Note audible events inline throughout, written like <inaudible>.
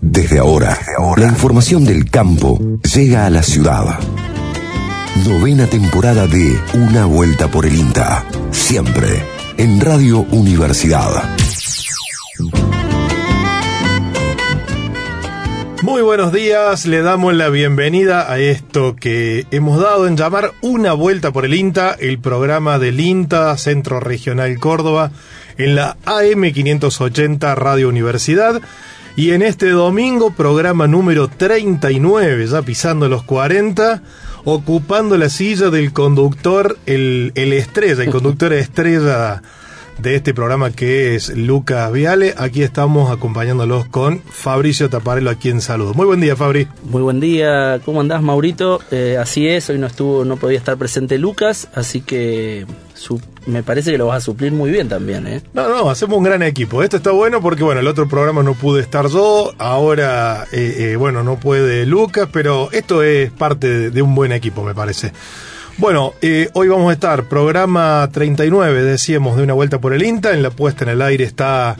Desde ahora, la información del campo llega a la ciudad. Novena temporada de Una Vuelta por el INTA. Siempre en Radio Universidad. Muy buenos días, le damos la bienvenida a esto que hemos dado en llamar Una Vuelta por el INTA, el programa del INTA, Centro Regional Córdoba, en la AM 580 Radio Universidad. Y en este domingo, programa número 39, ya pisando los 40, ocupando la silla del conductor, el, el estrella, el conductor estrella de este programa que es Lucas Viale. Aquí estamos acompañándolos con Fabricio Taparelo, a quien saludo. Muy buen día, Fabri. Muy buen día, ¿cómo andás, Maurito? Eh, así es, hoy no estuvo, no podía estar presente Lucas, así que me parece que lo vas a suplir muy bien también, ¿eh? No, no, hacemos un gran equipo. Esto está bueno porque, bueno, el otro programa no pude estar yo, ahora, eh, eh, bueno, no puede Lucas, pero esto es parte de un buen equipo, me parece. Bueno, eh, hoy vamos a estar, programa 39, decíamos, de una vuelta por el INTA. En la puesta en el aire está,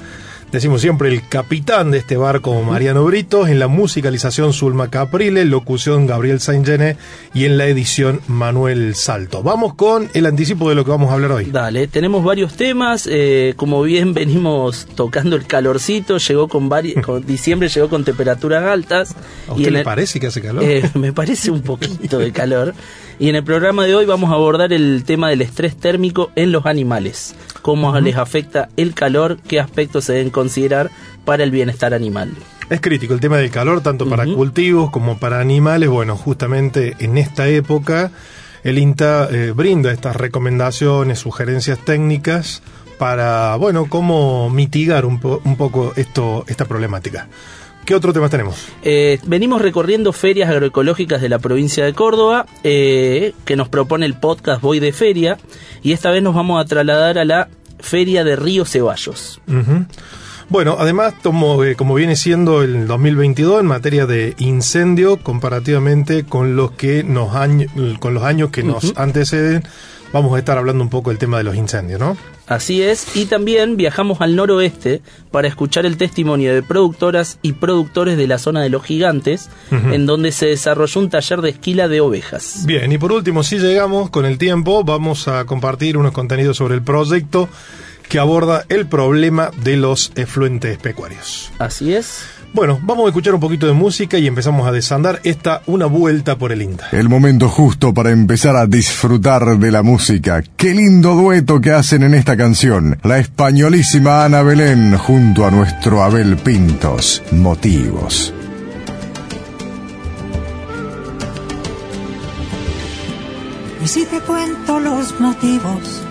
decimos siempre, el capitán de este barco, Mariano Brito. En la musicalización, Zulma Caprile. Locución, Gabriel Saint-Gene. Y en la edición, Manuel Salto. Vamos con el anticipo de lo que vamos a hablar hoy. Dale, tenemos varios temas. Eh, como bien venimos tocando el calorcito, llegó con, <laughs> con diciembre llegó con temperaturas altas. ¿A usted le parece que hace calor? Eh, me parece un poquito de calor. Y en el programa de hoy vamos a abordar el tema del estrés térmico en los animales, cómo les afecta el calor, qué aspectos se deben considerar para el bienestar animal. Es crítico el tema del calor, tanto para cultivos como para animales. Bueno, justamente en esta época el INTA eh, brinda estas recomendaciones, sugerencias técnicas para, bueno, cómo mitigar un, un poco esto, esta problemática. ¿Qué otro tema tenemos? Eh, venimos recorriendo ferias agroecológicas de la provincia de Córdoba, eh, que nos propone el podcast Voy de Feria, y esta vez nos vamos a trasladar a la Feria de Río Ceballos. Bueno, además, como, eh, como, viene siendo el 2022 en materia de incendio, comparativamente con los que nos con los años que nos anteceden, vamos a estar hablando un poco del tema de los incendios, ¿no? Así es, y también viajamos al noroeste para escuchar el testimonio de productoras y productores de la zona de los gigantes, en donde se desarrolló un taller de esquila de ovejas. Bien, y por último, si llegamos con el tiempo, vamos a compartir unos contenidos sobre el proyecto que aborda el problema de los efluentes pecuarios. Así es. Bueno, vamos a escuchar un poquito de música y empezamos a desandar esta una vuelta por el INTA. El momento justo para empezar a disfrutar de la música. Qué lindo dueto que hacen en esta canción. La españolísima Ana Belén junto a nuestro Abel Pintos. Motivos. Y si te cuento los motivos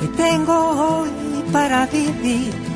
que tengo hoy para vivir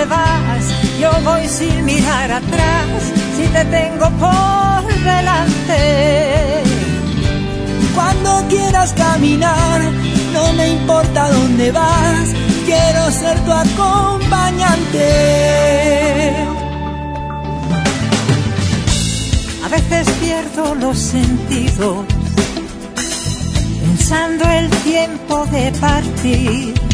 Vas, yo voy sin mirar atrás, si te tengo por delante. Cuando quieras caminar, no me importa dónde vas, quiero ser tu acompañante. A veces pierdo los sentidos, pensando el tiempo de partir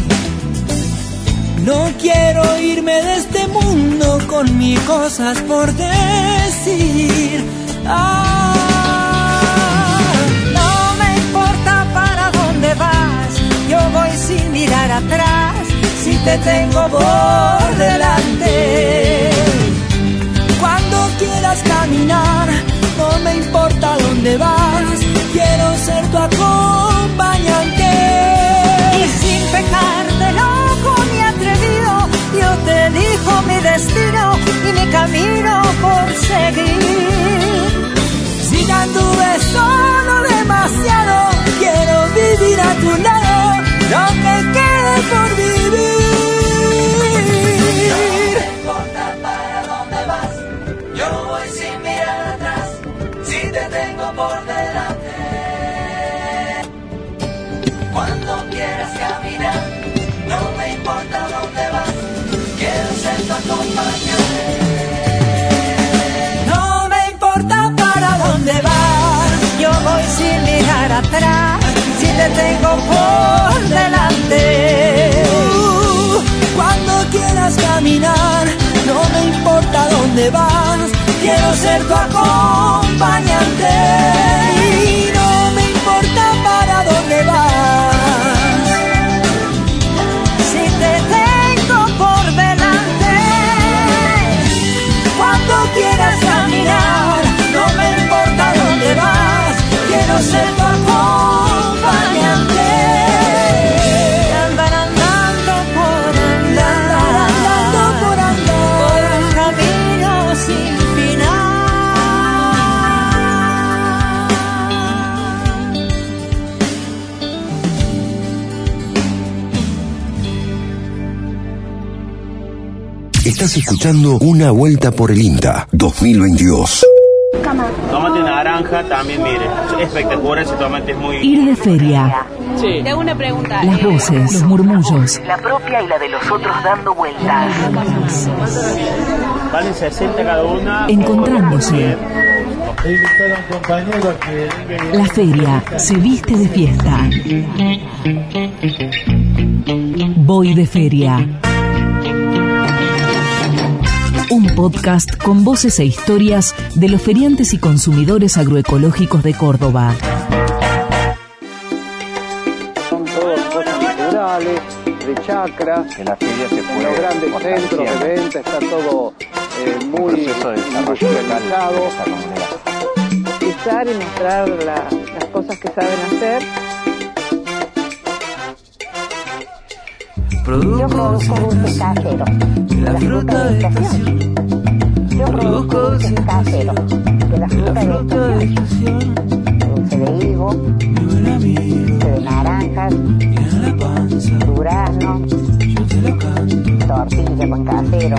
no quiero irme de este mundo con mil cosas por decir. Ah, no me importa para dónde vas, yo voy sin mirar atrás, si te tengo por delante. Cuando quieras caminar, no me importa dónde vas, quiero ser tu acompañante. Y sin pecar mi destino y mi camino por seguir. Si ya solo demasiado, quiero vivir a tu lado lo que quede por vivir. No me importa para dónde vas, yo voy sin mirar atrás, si te tengo por delante. Cuando quieras caminar, no me importa dónde vas. Uh, cuando quieras caminar, no me importa dónde vas, quiero ser tu acompañante. No me importa para dónde vas. Si te tengo por delante, cuando quieras caminar, no me importa dónde vas, quiero ser Estás escuchando Una Vuelta por el INTA 2022. Tomate naranja también, mire, es espectacular, ese tomate es muy... Ir de feria. Te hago una pregunta. Las voces, los murmullos, La propia y la de los otros dando vueltas. Valen 60 cada una. encontrándose. La feria se viste de fiesta. Voy de feria. Podcast con voces e historias de los feriantes y consumidores agroecológicos de Córdoba. son todas cosas naturales, de chacra, En la feria se puede los grandes centros de venta, está todo eh, muy de desarrollo local organizado. de esa manera. utilizar y mostrar la- las cosas que saben hacer. Yo produzco dulces caseros. La fruta de estación. Yo produzco dulces caseros. De la fruta de estación. Dulce de higo. Dulce de naranjas. Durazno. Tortilla con casero.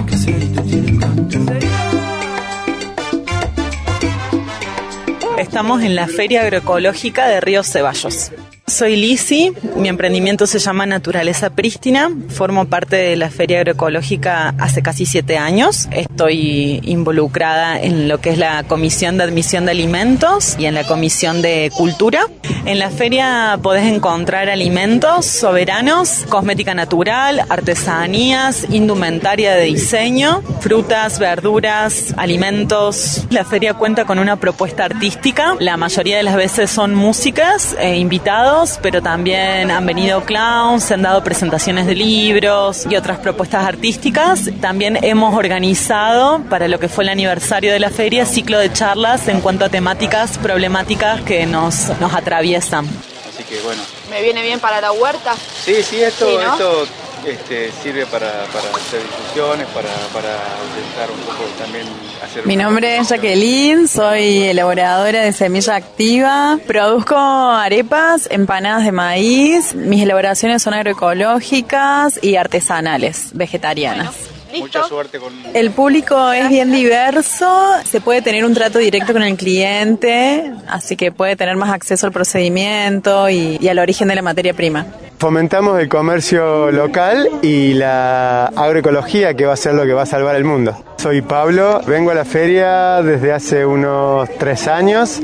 Estamos en la Feria Agroecológica de Río Ceballos. Soy Lisi, mi emprendimiento se llama Naturaleza Prístina, formo parte de la Feria Agroecológica hace casi siete años. Estoy involucrada en lo que es la Comisión de Admisión de Alimentos y en la Comisión de Cultura. En la feria podés encontrar alimentos soberanos, cosmética natural, artesanías, indumentaria de diseño, frutas, verduras, alimentos. La feria cuenta con una propuesta artística. La mayoría de las veces son músicas e invitados, pero también han venido clowns, se han dado presentaciones de libros y otras propuestas artísticas. También hemos organizado para lo que fue el aniversario de la feria ciclo de charlas en cuanto a temáticas problemáticas que nos, nos atraviesan. Así que bueno. Me viene bien para la huerta. Sí, sí, esto, Sí, ¿no? esto este, sirve para, para hacer discusiones, para, para intentar un poco también hacer... Mi nombre es Jacqueline, soy elaboradora de semilla activa. Produzco arepas, empanadas de maíz. Mis elaboraciones son agroecológicas y artesanales, vegetarianas. Mucha suerte con... El público es bien diverso, se puede tener un trato directo con el cliente, así que puede tener más acceso al procedimiento y, y al origen de la materia prima. Fomentamos el comercio local y la agroecología que va a ser lo que va a salvar el mundo. Soy Pablo, vengo a la feria desde hace unos tres años.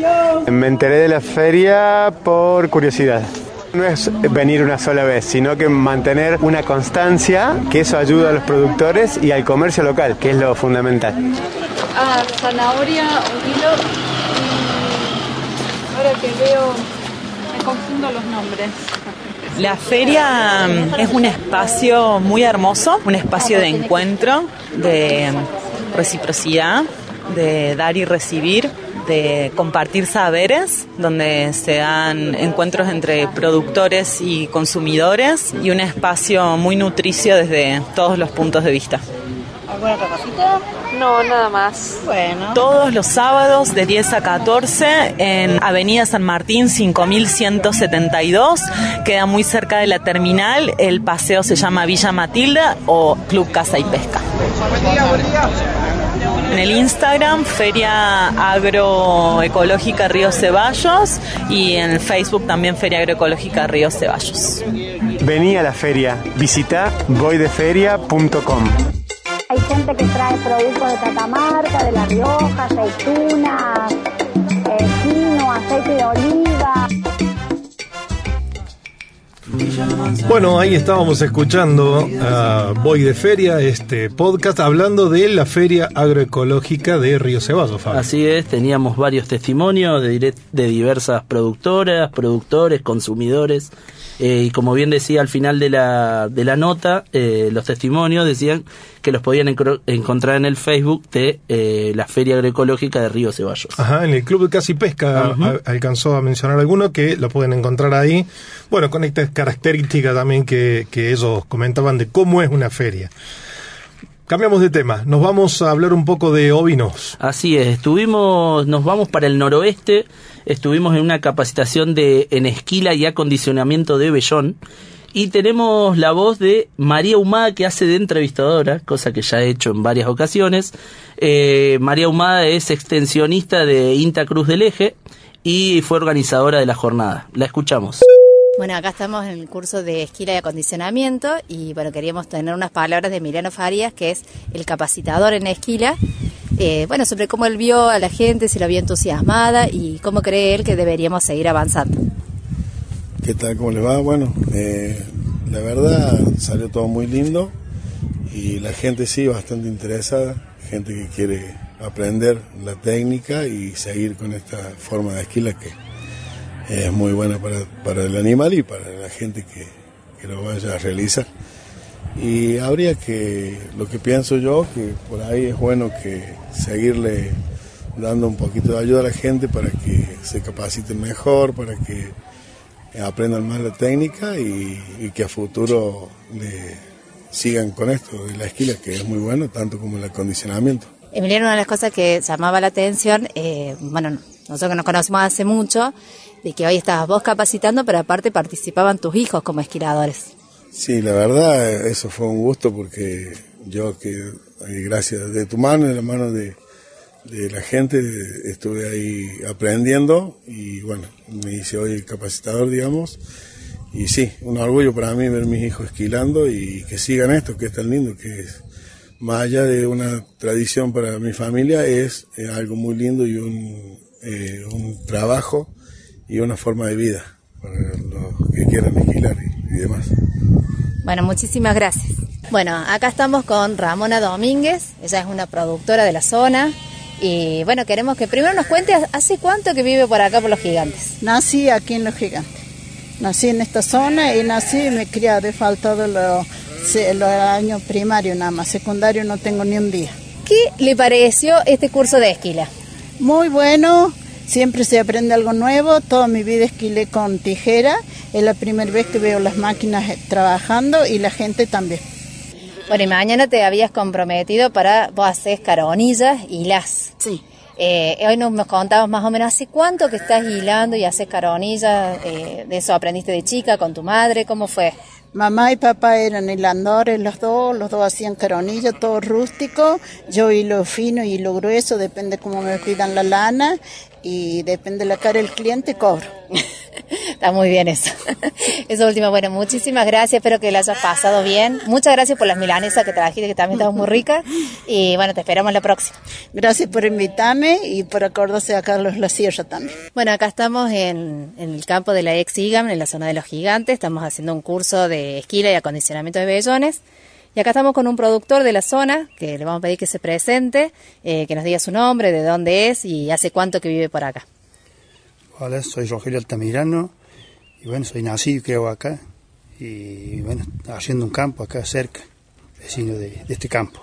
Me enteré de la feria por curiosidad. No es venir una sola vez, sino que mantener una constancia, que eso ayuda a los productores y al comercio local, que es lo fundamental. Ah, zanahoria, un kilo. Ahora que veo, me confundo los nombres. La feria mm, es un espacio muy hermoso, un espacio de encuentro, de reciprocidad, de dar y recibir, de compartir saberes, donde se dan encuentros entre productores y consumidores y un espacio muy nutricio desde todos los puntos de vista. ¿Alguna otra cosita? No, nada más. Bueno. Todos los sábados de 10 a 14 en Avenida San Martín 5172, queda muy cerca de la terminal, el paseo se llama Villa Matilda o Club Casa y Pesca. En el Instagram, Feria Agroecológica Río Ceballos y en el Facebook también Feria Agroecológica Río Ceballos. Vení a la feria, visita voydeferia.com. Hay gente que trae productos de Catamarca, de La Rioja, aceitunas, eh, aceite de oliva. Bueno, ahí estábamos escuchando a Voy de Feria, este podcast, hablando de la Feria Agroecológica de Río Ceballos, Fabio. Así es, teníamos varios testimonios de, diversas productoras, productores, consumidores. eh, y como bien decía al final de la, de la nota, eh, los testimonios decían que los podían encontrar en el Facebook de eh, la Feria Agroecológica de Río Ceballos. Ajá, en el Club de Casi Pesca a- alcanzó a mencionar alguno que lo pueden encontrar ahí. Bueno, con esta característica también que, que ellos comentaban de cómo es una feria. Cambiamos de tema, nos vamos a hablar un poco de ovinos. Así es, estuvimos, nos vamos para el noroeste, estuvimos en una capacitación de en esquila y acondicionamiento de Bellón y tenemos la voz de María Humada que hace de entrevistadora, cosa que ya he hecho en varias ocasiones. Eh, María Humada es extensionista de INTA Cruz del Eje y fue organizadora de la jornada. La escuchamos. Bueno, acá estamos en el curso de esquila y acondicionamiento y bueno, queríamos tener unas palabras de Emiliano Farías, que es el capacitador en esquila, eh, bueno, sobre cómo él vio a la gente, si la vio entusiasmada y cómo cree él que deberíamos seguir avanzando. ¿Qué tal? ¿Cómo les va? Bueno, eh, la verdad salió todo muy lindo y la gente sí bastante interesada, gente que quiere aprender la técnica y seguir con esta forma de esquila que es muy buena para, para el animal y para la gente que, que lo vaya a realizar. Y habría que, lo que pienso yo, que por ahí es bueno que seguirle dando un poquito de ayuda a la gente para que se capaciten mejor, para que aprendan más la técnica y, y que a futuro le sigan con esto de la esquila, que es muy bueno, tanto como el acondicionamiento. Emiliano, una de las cosas que llamaba la atención, eh, bueno, nosotros que nos conocemos hace mucho, de que hoy estabas vos capacitando, pero aparte participaban tus hijos como esquiladores. Sí, la verdad, eso fue un gusto porque yo que, eh, gracias de tu mano, de la mano de, la gente, estuve ahí aprendiendo y bueno, me hice hoy el capacitador, digamos. Y sí, un orgullo para mí ver mis hijos esquilando y que sigan esto, que es tan lindo, que es, más allá de una tradición para mi familia, es, eh, algo muy lindo y un, eh, un trabajo y una forma de vida para los que quieran esquilar y- y demás. Bueno, muchísimas gracias. Bueno, acá estamos con Ramona Domínguez, ella es una productora de la zona y bueno, queremos que primero nos cuente hace cuánto que vive por acá por los gigantes. Nací aquí en Los Gigantes. Nací en esta zona y nací y me he criado. He faltado los los años primarios nada más. Secundario no tengo ni un día. ¿Qué le pareció este curso de esquila? Muy bueno. Siempre se aprende algo nuevo. Toda mi vida esquilé con tijera. Es la primera vez que veo las máquinas trabajando y la gente también. Bueno, y mañana te habías comprometido para vos hacer caronillas y las. Sí. Eh, hoy nos, nos contabas más o menos hace cuánto que estás hilando y haces caronillas, eh, de eso aprendiste de chica con tu madre, ¿cómo fue? Mamá y papá eran hilandores los dos, los dos hacían caronilla, todo rústico. Yo hilo fino y hilo grueso, depende cómo me pidan la lana y depende de la cara del cliente, cobro. <laughs> Está muy bien eso. <laughs> Eso último, bueno, muchísimas gracias, espero que lo hayas pasado bien. Muchas gracias por las milanesas que trajiste, que también estaban muy ricas. Y bueno, te esperamos la próxima. Gracias por invitarme y por acordarse a Carlos La Sierra también. Bueno, acá estamos en, en el campo de la ex IGAM, en la zona de los gigantes. Estamos haciendo un curso de esquila y acondicionamiento de vellones. Y acá estamos con un productor de la zona, que le vamos a pedir que se presente, eh, que nos diga su nombre, de dónde es y hace cuánto que vive por acá. Hola, soy Rogelio Altamirano y bueno, soy nacido y creo acá y bueno, haciendo un campo acá cerca, vecino de, de este campo.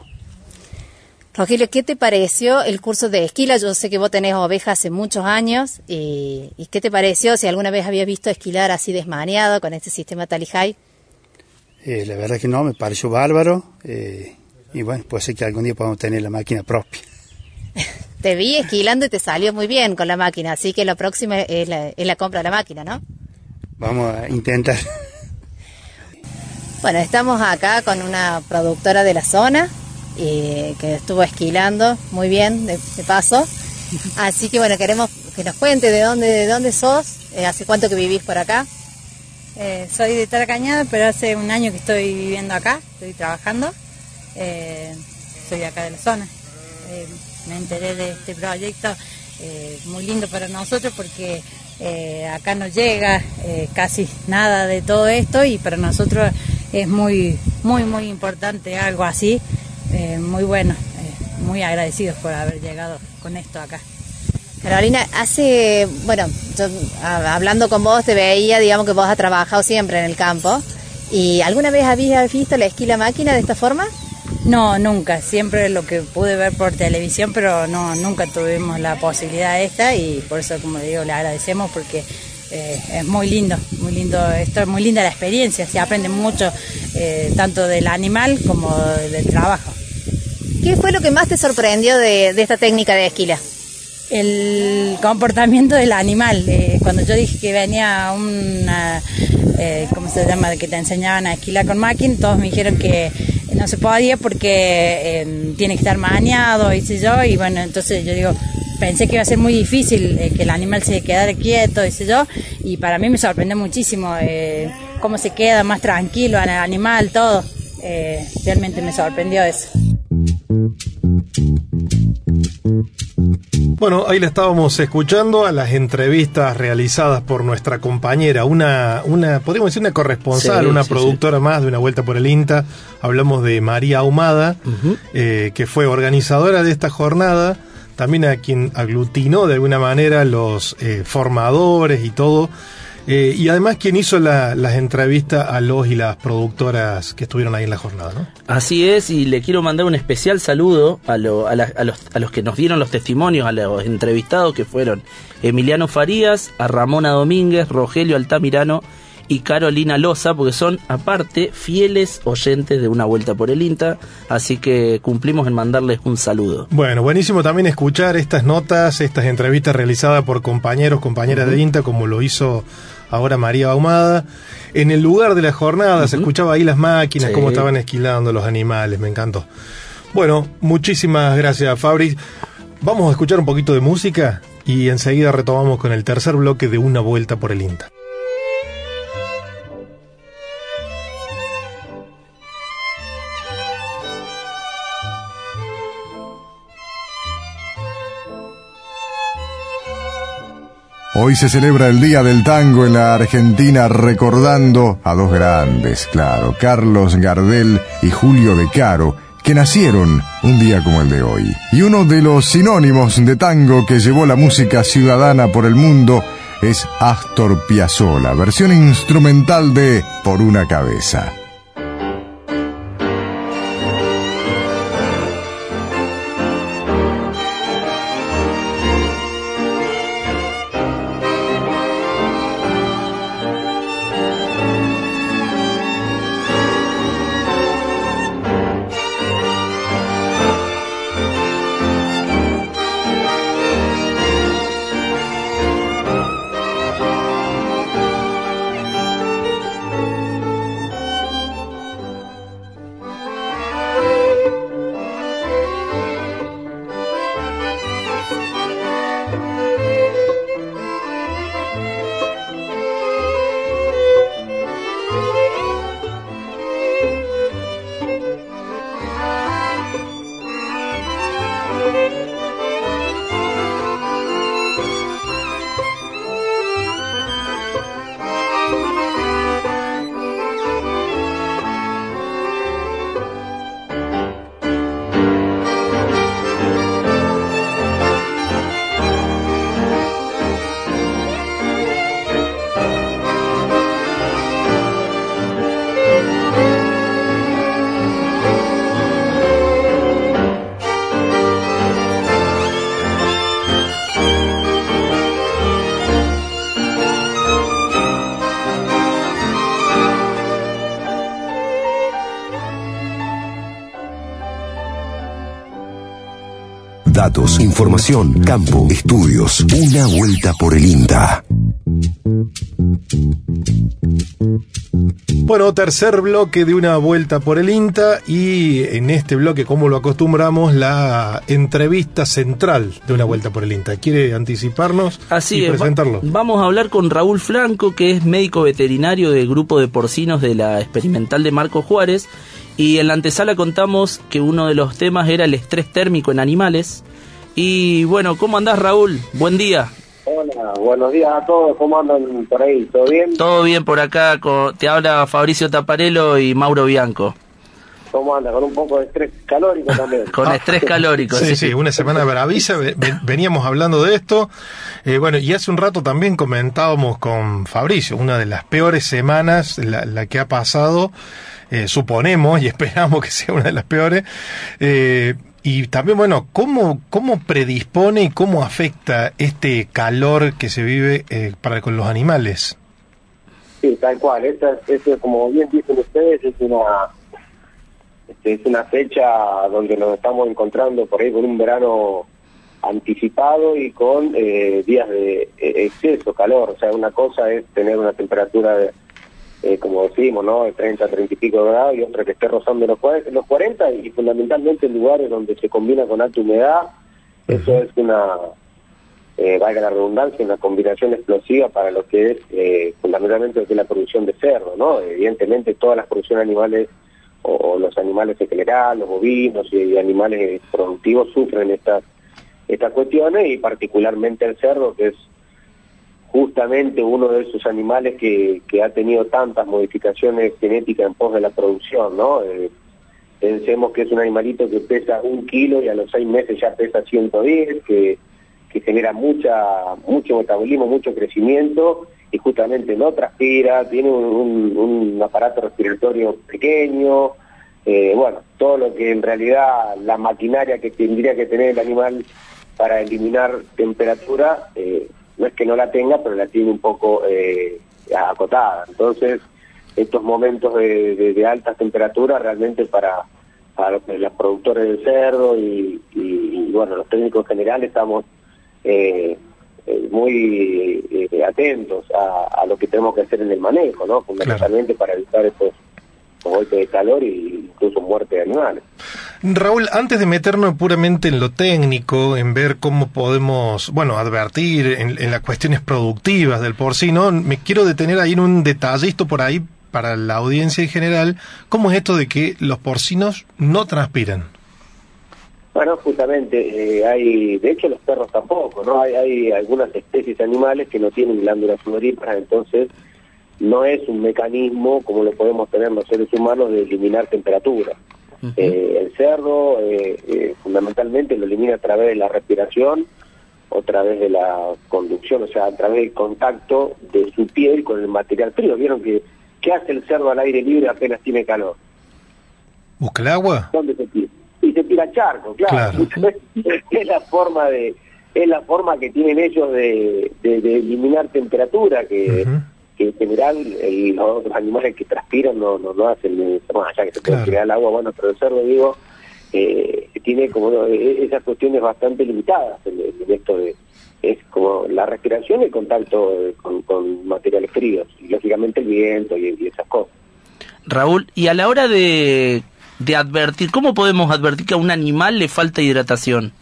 Rogelio, ¿qué te pareció el curso de esquila? Yo sé que vos tenés ovejas hace muchos años. Y, ¿y qué te pareció si alguna vez habías visto esquilar así desmaneado con este sistema Talihai? Eh, la verdad que no, me pareció bárbaro eh, y bueno, puede ser que algún día podamos tener la máquina propia. <laughs> Te vi esquilando y te salió muy bien con la máquina, así que lo próximo es la, es la compra de la máquina, ¿no? Vamos a intentar. Bueno, estamos acá con una productora de la zona eh, que estuvo esquilando muy bien, de, de paso. <laughs> Así que bueno, queremos que nos cuente de dónde, de dónde sos, eh, hace cuánto que vivís por acá. Eh, soy de Taracañada, pero hace un año que estoy viviendo acá, estoy trabajando. Eh, soy de acá de la zona. Eh, me enteré de este proyecto muy lindo para nosotros porque acá no llega casi nada de todo esto y para nosotros es muy, muy, muy importante algo así, muy bueno, muy agradecidos por haber llegado con esto acá. Carolina, hace, bueno, yo hablando con vos te veía, digamos que vos has trabajado siempre en el campo. ¿Y alguna vez habías visto la esquila máquina de esta forma? No, nunca, siempre lo que pude ver por televisión, pero no, nunca tuvimos la posibilidad esta y por eso, como digo, le agradecemos porque eh, es muy lindo, muy lindo, esto es muy linda la experiencia, se aprende mucho eh, tanto del animal como del trabajo. ¿Qué fue lo que más te sorprendió de, de esta técnica de esquila? El comportamiento del animal. cuando yo dije que venía una, eh, ¿cómo se llama?, que te enseñaban a esquilar con máquina, todos me dijeron que no se podía porque eh, tiene que estar maneado, y sé yo, y bueno, entonces yo digo, pensé que iba a ser muy difícil eh, que el animal se quedara quieto, y yo, y para mí me sorprendió muchísimo eh, cómo se queda más tranquilo el animal, todo. Realmente me sorprendió eso. Bueno, ahí le estábamos escuchando a las entrevistas realizadas por nuestra compañera, una, una podríamos decir una corresponsal, Sí, una sí, productora más de una vuelta por el INTA. Hablamos de María Ahumada, eh, que fue organizadora de esta jornada, también a quien aglutinó de alguna manera los eh, formadores y todo. Eh, y además quien hizo la- las entrevistas a los y las productoras que estuvieron ahí en la jornada, ¿no? Así es, y le quiero mandar un especial saludo a, lo- a, la- a los, a los que nos dieron los testimonios, a los entrevistados que fueron Emiliano Farías, a Ramona Domínguez, Rogelio Altamirano y Carolina Loza, porque son aparte fieles oyentes de Una Vuelta por el INTA, así que cumplimos en mandarles un saludo. Bueno, buenísimo también escuchar estas notas, estas entrevistas realizadas por compañeros, compañeras de INTA, como lo hizo ahora María Ahumada. En el lugar de la jornada se escuchaba ahí las máquinas, Sí. cómo estaban esquilando los animales, me encantó. Bueno, muchísimas gracias Fabri. Vamos a escuchar un poquito de música y enseguida retomamos con el tercer bloque de Una Vuelta por el INTA. Hoy se celebra el Día del Tango en la Argentina recordando a dos grandes, claro, Carlos Gardel y Julio De Caro, que nacieron un día como el de hoy. Y uno de los sinónimos de tango que llevó la música ciudadana por el mundo es Astor Piazzolla, versión instrumental de Por una cabeza. Datos, información, campo, estudios. Una vuelta por el INTA. Bueno, tercer bloque de una vuelta por el INTA y en este bloque, como lo acostumbramos, la entrevista central de una vuelta por el INTA. ¿Quiere anticiparnos Así y es, va- presentarlo? vamos a hablar con Raúl Franco, que es médico veterinario del grupo de porcinos de la experimental de Marco Juárez. Y en la antesala contamos que uno de los temas era el estrés térmico en animales. Y bueno, ¿cómo andás Raúl? Buen día. Hola, buenos días a todos, ¿cómo andan por ahí? ¿Todo bien? Todo bien por acá, te habla Fabricio Taparello y Mauro Bianco. ¿Cómo andan? Con un poco de estrés calórico <laughs> también. Con estrés calórico. Sí, sí, una semana bravisa, ve- ve- veníamos hablando de esto. Eh, bueno, y hace un rato también comentábamos con Fabricio, una de las peores semanas, la, la que ha pasado, eh, suponemos y <laughs> esperamos que sea una de las peores. Eh, y también, bueno, ¿cómo, ¿cómo predispone y cómo afecta este calor que se vive eh, para con los animales? Sí, tal cual. Esta, esta, como bien dicen ustedes, es una este, es una fecha donde nos estamos encontrando por ahí con un verano anticipado y con eh, días de eh, exceso calor. O sea, una cosa es tener una temperatura, de, eh, como decimos, ¿no? De 30, 30 y pico de grados y otra que esté rozando los, los 40 y fundamentalmente en lugares donde se combina con alta humedad. Eso es una, eh, valga la redundancia, una combinación explosiva para lo que es eh, fundamentalmente lo que es la producción de cerdo, ¿no? Evidentemente todas las producciones animales o, o los animales en general, los bovinos y, y animales productivos sufren estas estas cuestiones y particularmente el cerdo que es justamente uno de esos animales que, que ha tenido tantas modificaciones genéticas en pos de la producción, ¿no? Eh, pensemos que es un animalito que pesa un kilo y a los seis meses ya pesa 110, que, que genera mucha mucho metabolismo, mucho crecimiento y justamente no transpira, tiene un, aparato respiratorio pequeño, eh, bueno, todo lo que en realidad la maquinaria que tendría que tener el animal para eliminar temperatura, eh, no es que no la tenga, pero la tiene un poco eh, acotada. Entonces, estos momentos de, de- de altas temperaturas realmente para, para los, productores del cerdo y, y- y, bueno, los técnicos generales estamos eh, eh, muy eh, atentos a, a lo que tenemos que hacer en el manejo, ¿no? Fundamentalmente para evitar estos golpes de calor e incluso muerte de animales. Raúl, antes de meternos puramente en lo técnico, en ver cómo podemos, bueno, advertir en, en las cuestiones productivas del porcino, me quiero detener ahí en un detallito por ahí para la audiencia en general. ¿Cómo es esto de que los porcinos no transpiran? Bueno, justamente, eh, hay, de hecho los perros tampoco, ¿no? Hay, hay algunas especies animales que no tienen glándulas sudoríparas, entonces no es un mecanismo como lo podemos tener los seres humanos de eliminar temperatura. Eh, el cerdo eh, eh, fundamentalmente lo elimina a través de la respiración o a través de la conducción, o sea, a través del contacto de su piel con el material frío. ¿Vieron que qué hace el cerdo al aire libre apenas tiene calor? ¿Busca el agua? ¿Dónde se tira? Y se tira charco, claro. <laughs> es la forma de es la forma que tienen ellos de, de- de eliminar temperatura que, que en general el- los otros animales que transpiran no no, no hacen eh, más allá que se puede tirar al agua. Bueno pero el cerdo digo eh, tiene como eh, esas cuestiones bastante limitadas en, en esto de es como la respiración y el contacto eh, con, con materiales fríos y lógicamente el viento y, y esas cosas. Raúl, y a la hora de, de advertir, ¿cómo podemos advertir que a un animal le falta hidratación?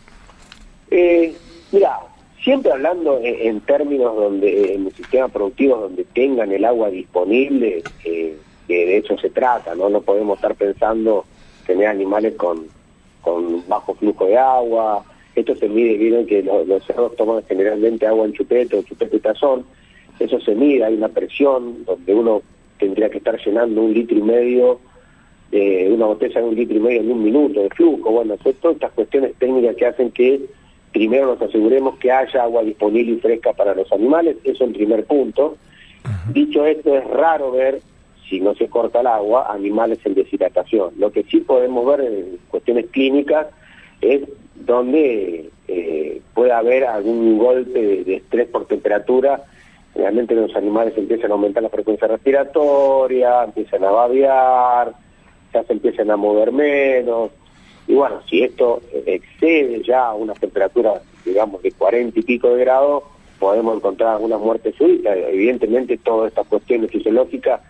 Eh, mira, siempre hablando en, términos donde, en el sistema productivo donde tengan el agua disponible, eh, que de hecho se trata, ¿no? No podemos estar pensando tener animales con, con bajo flujo de agua. Esto se mide, vieron que los, los cerdos toman generalmente agua en chupete chupete y tazón. Eso se mide, hay una presión donde uno tendría que estar llenando un litro y medio eh, una botella de un litro y medio en un minuto de flujo. Bueno, son todas estas cuestiones técnicas que hacen que primero nos aseguremos que haya agua disponible y fresca para los animales, eso en primer punto. Dicho esto, es raro ver, si no se corta el agua, animales en deshidratación. Lo que sí podemos ver en cuestiones clínicas es donde eh, puede haber algún golpe de, de estrés por temperatura. Realmente los animales empiezan a aumentar la frecuencia respiratoria, empiezan a babear, ya se empiezan a mover menos. Y bueno, si esto excede ya unas temperaturas, digamos, de 40 y pico de grados, podemos encontrar alguna muerte súbita. Evidentemente, todas estas cuestiones fisiológicas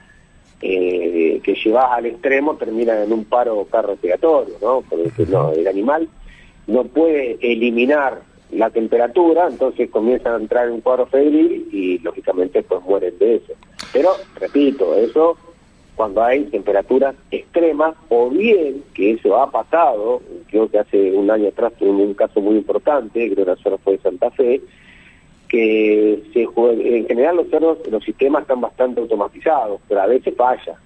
eh, que llevas al extremo terminan en un paro cardiorrespiratorio, ¿no? Porque no, el animal no puede eliminar la temperatura, entonces comienzan a entrar en un cuadro febril y lógicamente pues mueren de eso. Pero, repito, eso cuando hay temperaturas extremas o bien que eso ha pasado, creo que hace un año atrás tuvimos un caso muy importante, creo que la zona fue de Santa Fe, que se en general los cerdos, los sistemas están bastante automatizados, pero a veces falla.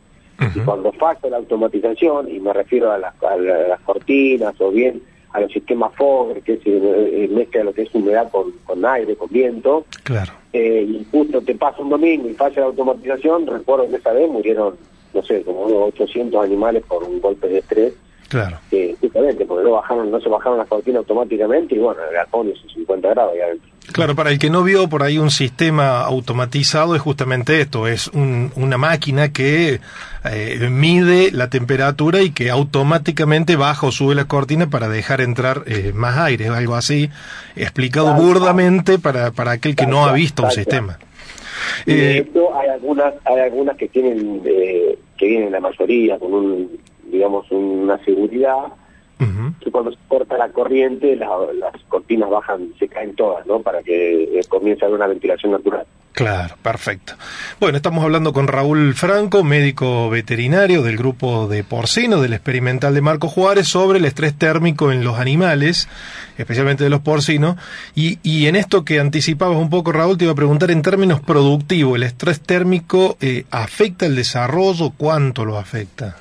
Y cuando falla la automatización, y me refiero a las, a la- a las cortinas o bien a los sistemas Fogger, que se eh, mezcla lo que es humedad con, con aire, con viento, Claro. eh, y justo te pasa un domingo y falla la automatización, recuerdo que esa vez murieron, no sé, como unos 800 animales por un golpe de estrés, Claro. que justamente porque no bajaron, no se bajaron las cortinas automáticamente y bueno, el galpón hizo 50 grados ahí adentro. Claro, para el que no vio por ahí un sistema automatizado es justamente esto, es un- una máquina que eh, mide la temperatura y que automáticamente baja o sube la cortina para dejar entrar eh, más aire, algo así, explicado burdamente para, para aquel que no ha visto un sistema. Y de Eh, hecho, hay algunas, hay algunas que tienen, eh, que vienen la mayoría con un, digamos, una seguridad, que cuando se corta la corriente, la- las cortinas bajan, se caen todas, ¿no? Para que eh, comience a haber una ventilación natural. Claro, perfecto. Bueno, estamos hablando con Raúl Franco, médico veterinario del grupo de porcino del experimental de Marco Juárez sobre el estrés térmico en los animales, especialmente de los porcinos. Y, y en esto que anticipabas un poco, Raúl, te iba a preguntar en términos productivos, ¿el estrés térmico eh, afecta el desarrollo? ¿Cuánto lo afecta?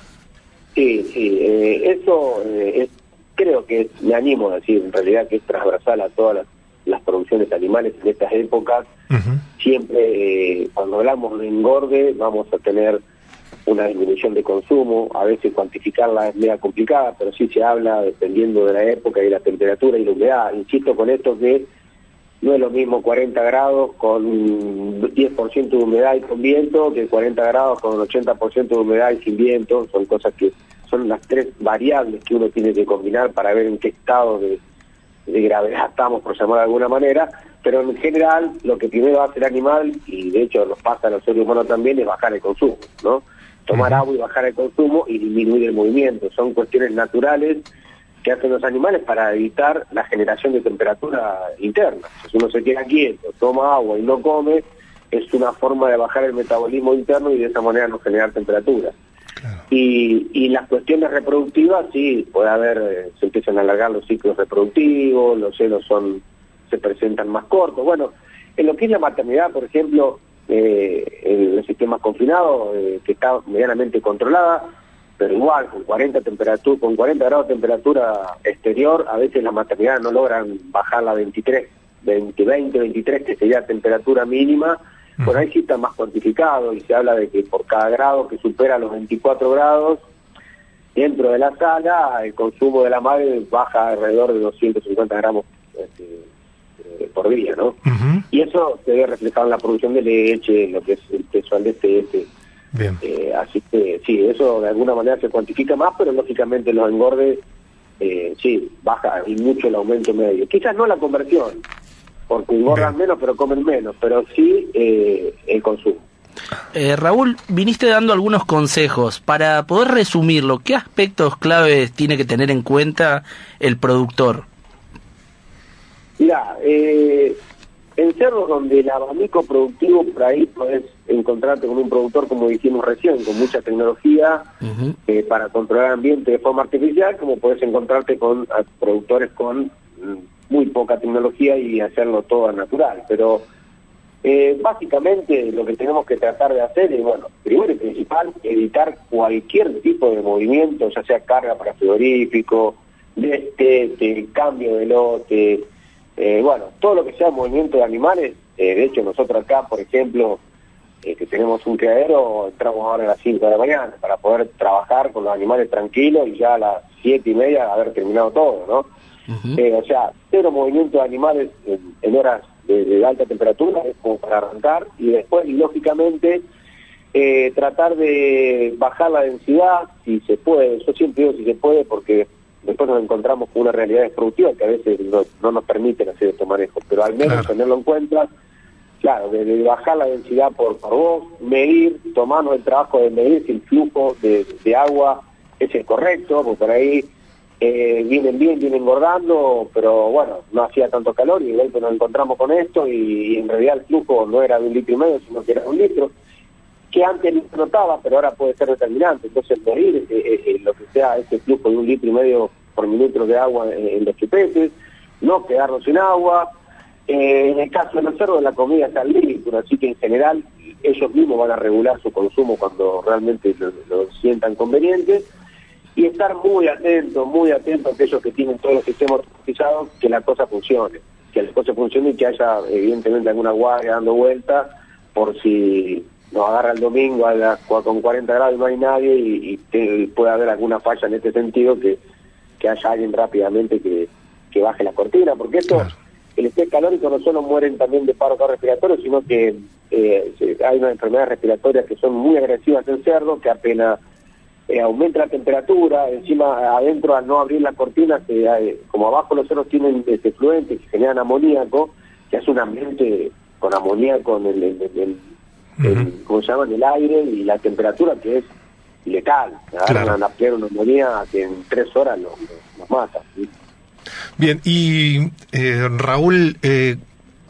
Sí, sí, eh, eso eh, es- creo que es- me animo a decir en realidad que es transversal a todas las, las producciones animales en estas épocas. Siempre eh, cuando hablamos de engorde vamos a tener una disminución de consumo, a veces cuantificarla es media complicada, pero sí se habla dependiendo de la época y la temperatura y la humedad. Insisto con esto que no es lo mismo 40 grados con 10% de humedad y con viento que 40 grados con 80% de humedad y sin viento. Son cosas que son las tres variables que uno tiene que combinar para ver en qué estado de, de gravedad estamos, por llamar de alguna manera. Pero en general, lo que primero hace el animal, y de hecho nos pasa a los seres humanos también, es bajar el consumo, ¿no? Tomar agua y bajar el consumo y disminuir el movimiento. Son cuestiones naturales que hacen los animales para evitar la generación de temperatura interna. Si uno se queda quieto, toma agua y no come, es una forma de bajar el metabolismo interno y de esa manera no generar temperatura. Y, y las cuestiones reproductivas, sí, puede haber, eh, se empiezan a alargar los ciclos reproductivos, los celos son se presentan más cortos. Bueno, en lo que es la maternidad, por ejemplo, eh, en los sistemas confinados, eh, que está medianamente controlada, pero igual, con 40, temperatura, con 40 grados de temperatura exterior, a veces las maternidades no logran bajar la 23, 20, 20, 23, que sería temperatura mínima, por ahí sí está más cuantificado y se habla de que por cada grado que supera los 24 grados, dentro de la sala, el consumo de la madre baja alrededor de 250 gramos este, eh, por día, ¿no? Y eso se ve reflejado en la producción de leche, en lo que es el peso al DTF. Bien. Eh, así que sí, eso de alguna manera se cuantifica más, pero lógicamente los engordes, eh, sí, baja y mucho el aumento medio. Quizás no la conversión, porque engordan menos pero comen menos, pero sí eh, el consumo. Eh, Raúl, viniste dando algunos consejos. Para poder resumirlo, ¿qué aspectos claves tiene que tener en cuenta el productor? Mira, eh, en cerros donde el abanico productivo, por ahí podés encontrarte con un productor, como dijimos recién, con mucha tecnología eh, para controlar el ambiente de forma artificial, como podés encontrarte con ah, productores con mm, muy poca tecnología y hacerlo todo natural. Pero eh, básicamente lo que tenemos que tratar de hacer es, bueno, primero y principal, evitar cualquier tipo de movimiento, ya sea carga para frigorífico, destete, cambio de lote, eh, bueno, todo lo que sea movimiento de animales, eh, de hecho nosotros acá, por ejemplo, eh, que tenemos un criadero, entramos ahora a las 5 de la mañana para poder trabajar con los animales tranquilos y ya a las 7 y media haber terminado todo, ¿no? Eh, o sea, cero movimiento de animales en, en horas de, de alta temperatura, es como para arrancar, y después, lógicamente, eh, tratar de bajar la densidad, si se puede, yo siempre digo si se puede, porque después nos encontramos con una realidad productiva que a veces no, no nos permiten hacer estos manejos, pero al menos tenerlo en cuenta, claro, de, de bajar la densidad por, por vos, medir, tomarnos el trabajo de medir si el flujo de, de agua es el correcto, porque por ahí eh, vienen bien, vienen engordando, pero bueno, no hacía tanto calor y de golpe nos encontramos con esto y, y en realidad el flujo no era de un litro y medio, sino que era de un litro, que antes no notaba, pero ahora puede ser determinante. Entonces medir eh, eh, lo que sea ese flujo de un litro y medio por minuto de agua en, los chupetes, no quedarnos sin agua, Eh, en el caso de los cerdos, la comida está libre, así que en general ellos mismos van a regular su consumo cuando realmente lo, lo sientan conveniente. Y estar muy atentos, muy atentos a aquellos que tienen todos los sistemas automatizados, que la cosa funcione, que la cosa funcione y que haya evidentemente alguna guardia dando vuelta por si nos agarra el domingo a las, con 40 grados y no hay nadie y, y puede haber alguna falla en este sentido que, que haya alguien rápidamente que, que baje la cortina, porque esto, el estrés calórico no solo mueren también de paro respiratorio, sino que eh, hay unas enfermedades respiratorias que son muy agresivas en cerdo, que apenas eh, aumenta la temperatura, encima adentro al no abrir la cortina, se, eh, como abajo los cerdos tienen este, fluentes que generan amoníaco, se hace un ambiente con amoníaco en el, en el- el- ¿cómo se llama? en el aire y la temperatura que es letal. A una una amonía que en tres horas los, los mata. ¿sí? Bien, y eh, Raúl, eh,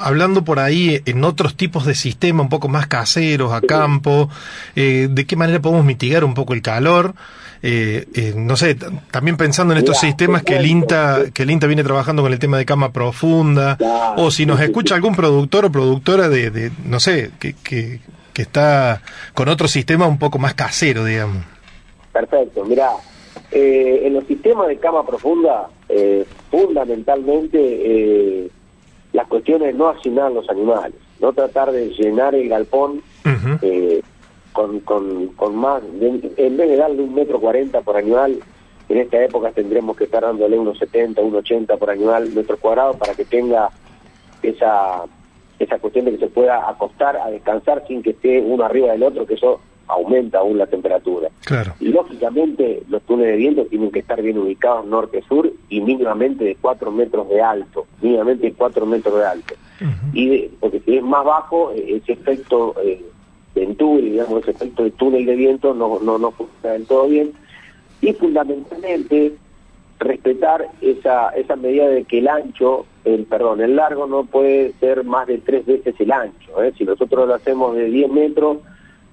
hablando por ahí en otros tipos de sistemas un poco más caseros, a campo, eh, ¿de qué manera podemos mitigar un poco el calor? Eh, eh, no sé, también pensando en estos Mira, sistemas te que el, INTA, que el INTA viene trabajando con el tema de cama profunda, o si nos escucha algún productor o productora de, de no sé, que, que, que está con otro sistema un poco más casero, digamos. Perfecto, mira, eh, en los sistemas de cama profunda, eh, fundamentalmente eh, las cuestiones de no hacinar los animales, no tratar de llenar el galpón eh, con, con, con más, de- en vez de darle un metro cuarenta por animal, en esta época tendremos que estar dándole unos 70, unos 80 por animal metro cuadrado para que tenga esa esa cuestión de que se pueda acostar a descansar sin que esté uno arriba del otro, que eso aumenta aún la temperatura. Claro. Y lógicamente los túneles de viento tienen que estar bien ubicados norte-sur y mínimamente de 4 metros de alto, mínimamente de 4 metros de alto. y de- porque si es más bajo, eh, ese efecto eh, Venturi, digamos, ese efecto de túnel de viento no, no, no funciona del todo bien. Y fundamentalmente respetar esa, esa medida de que el ancho, el perdón, el largo no puede ser más de tres veces el ancho. ¿eh? Si nosotros lo hacemos de 10 metros,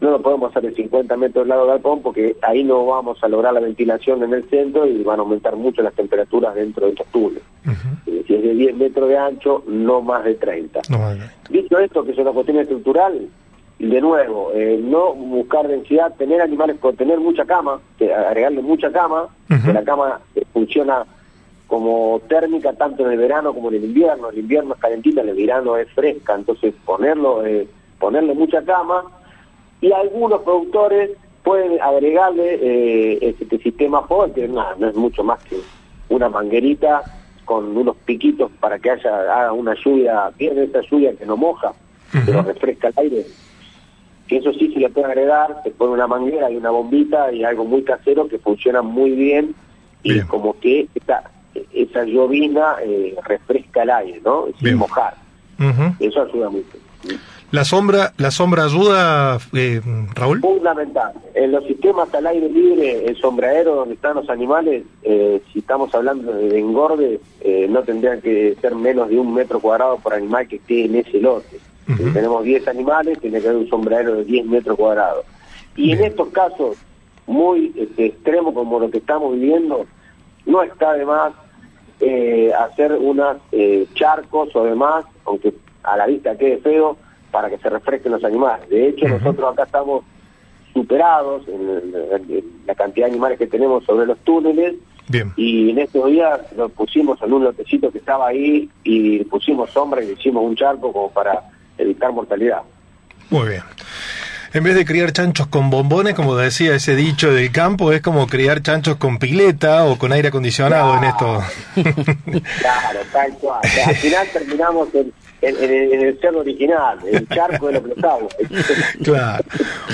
no lo podemos hacer de 50 metros del lado del galpón porque ahí no vamos a lograr la ventilación en el centro y van a aumentar mucho las temperaturas dentro de estos túneles. Eh, Si es de 10 metros de ancho, no más de 30. Dicho esto, que es una cuestión estructural, y de nuevo, eh, no buscar densidad, tener animales con tener mucha cama, agregarle mucha cama, que la cama eh, funciona como térmica tanto en el verano como en el invierno. El invierno es calentita, el verano es fresca, entonces ponerlo, eh, ponerle mucha cama y algunos productores pueden agregarle eh, este sistema FOD, que nada, no es mucho más que una manguerita con unos piquitos para que haya haga una lluvia, pierde esa lluvia que no moja, pero refresca el aire. Que eso sí se le puede agregar, se pone una manguera y una bombita y algo muy casero que funciona muy bien y como que esa, esa llovina eh, refresca el aire, ¿no? Sin mojar. Eso ayuda mucho. La sombra, la sombra ayuda, eh, Raúl. Fundamental. En los sistemas al aire libre, el sombradero donde están los animales, eh, si estamos hablando de engorde, eh, no tendrían que ser menos de un metro cuadrado por animal que esté en ese lote. Si tenemos 10 animales, tiene que haber un sombradero de 10 metros cuadrados. Y en estos casos muy este, extremos como lo que estamos viviendo, no está de más eh, hacer unos charcos o demás, aunque a la vista quede feo, para que se refresquen los animales. De hecho, nosotros acá estamos superados en, en- en la cantidad de animales que tenemos sobre los túneles Bien. y en estos días lo pusimos en un lotecito que estaba ahí y pusimos sombra y le hicimos un charco como para evitar mortalidad. Muy bien. En vez de criar chanchos con bombones, como decía ese dicho del campo, es como criar chanchos con pileta o con aire acondicionado en esto. Claro, tal cual. Al final <laughs> terminamos en, en- en- en el cerro original, el charco de los pescados. <laughs> Claro.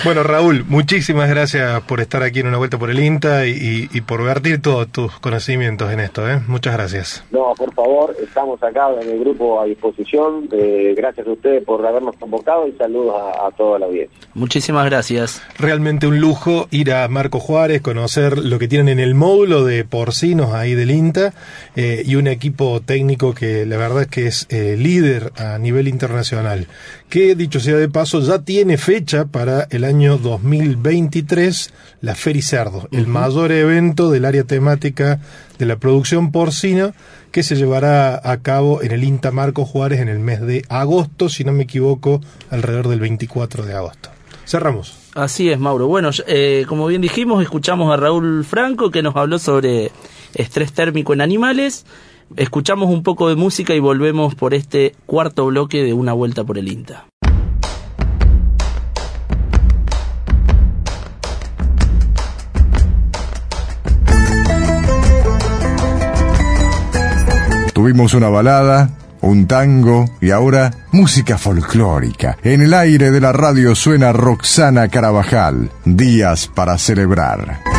Bueno, Raúl, muchísimas gracias por estar aquí en una vuelta por el INTA y, y- y por vertir todos tus conocimientos en esto. ¿eh? Muchas gracias. No, por favor, estamos acá en el grupo a disposición. Eh, gracias a ustedes por habernos convocado y saludos a, a toda la audiencia. Muchísimas gracias. Realmente un lujo ir a Marco Juárez, conocer lo que tienen en el módulo de porcinos ahí del INTA eh, y un equipo técnico que la verdad es que es eh, líder a nivel internacional. Que dicho sea de paso, ya tiene fecha para el año 2023 la Fericerdo, el mayor evento del área temática de la producción porcina que se llevará a cabo en el INTA Marco Juárez en el mes de agosto, si no me equivoco, alrededor del 24 de agosto. Cerramos. Así es, Mauro. Bueno, eh, como bien dijimos, escuchamos a Raúl Franco que nos habló sobre estrés térmico en animales. Escuchamos un poco de música y volvemos por este cuarto bloque de Una Vuelta por el INTA. Tuvimos una balada, un tango y ahora música folclórica. En el aire de la radio suena Roxana Carabajal. Días para celebrar.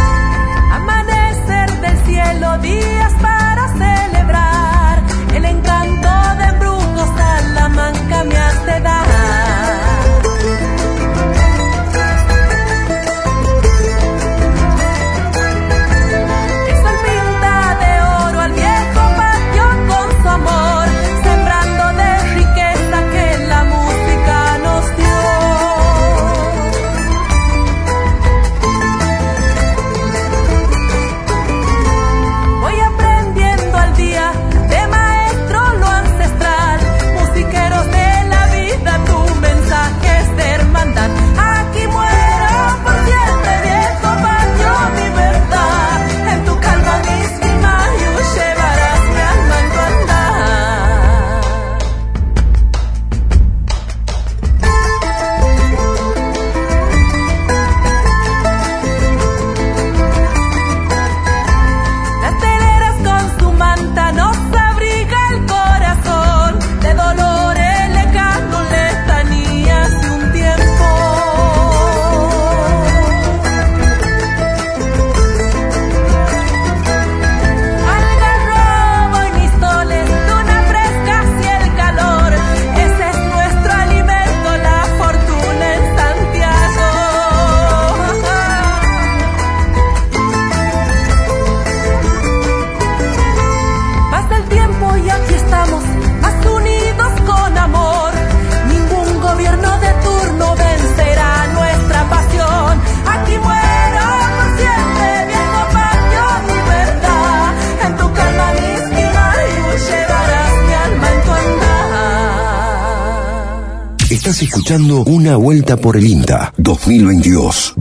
Vuelta por el INTA 2022.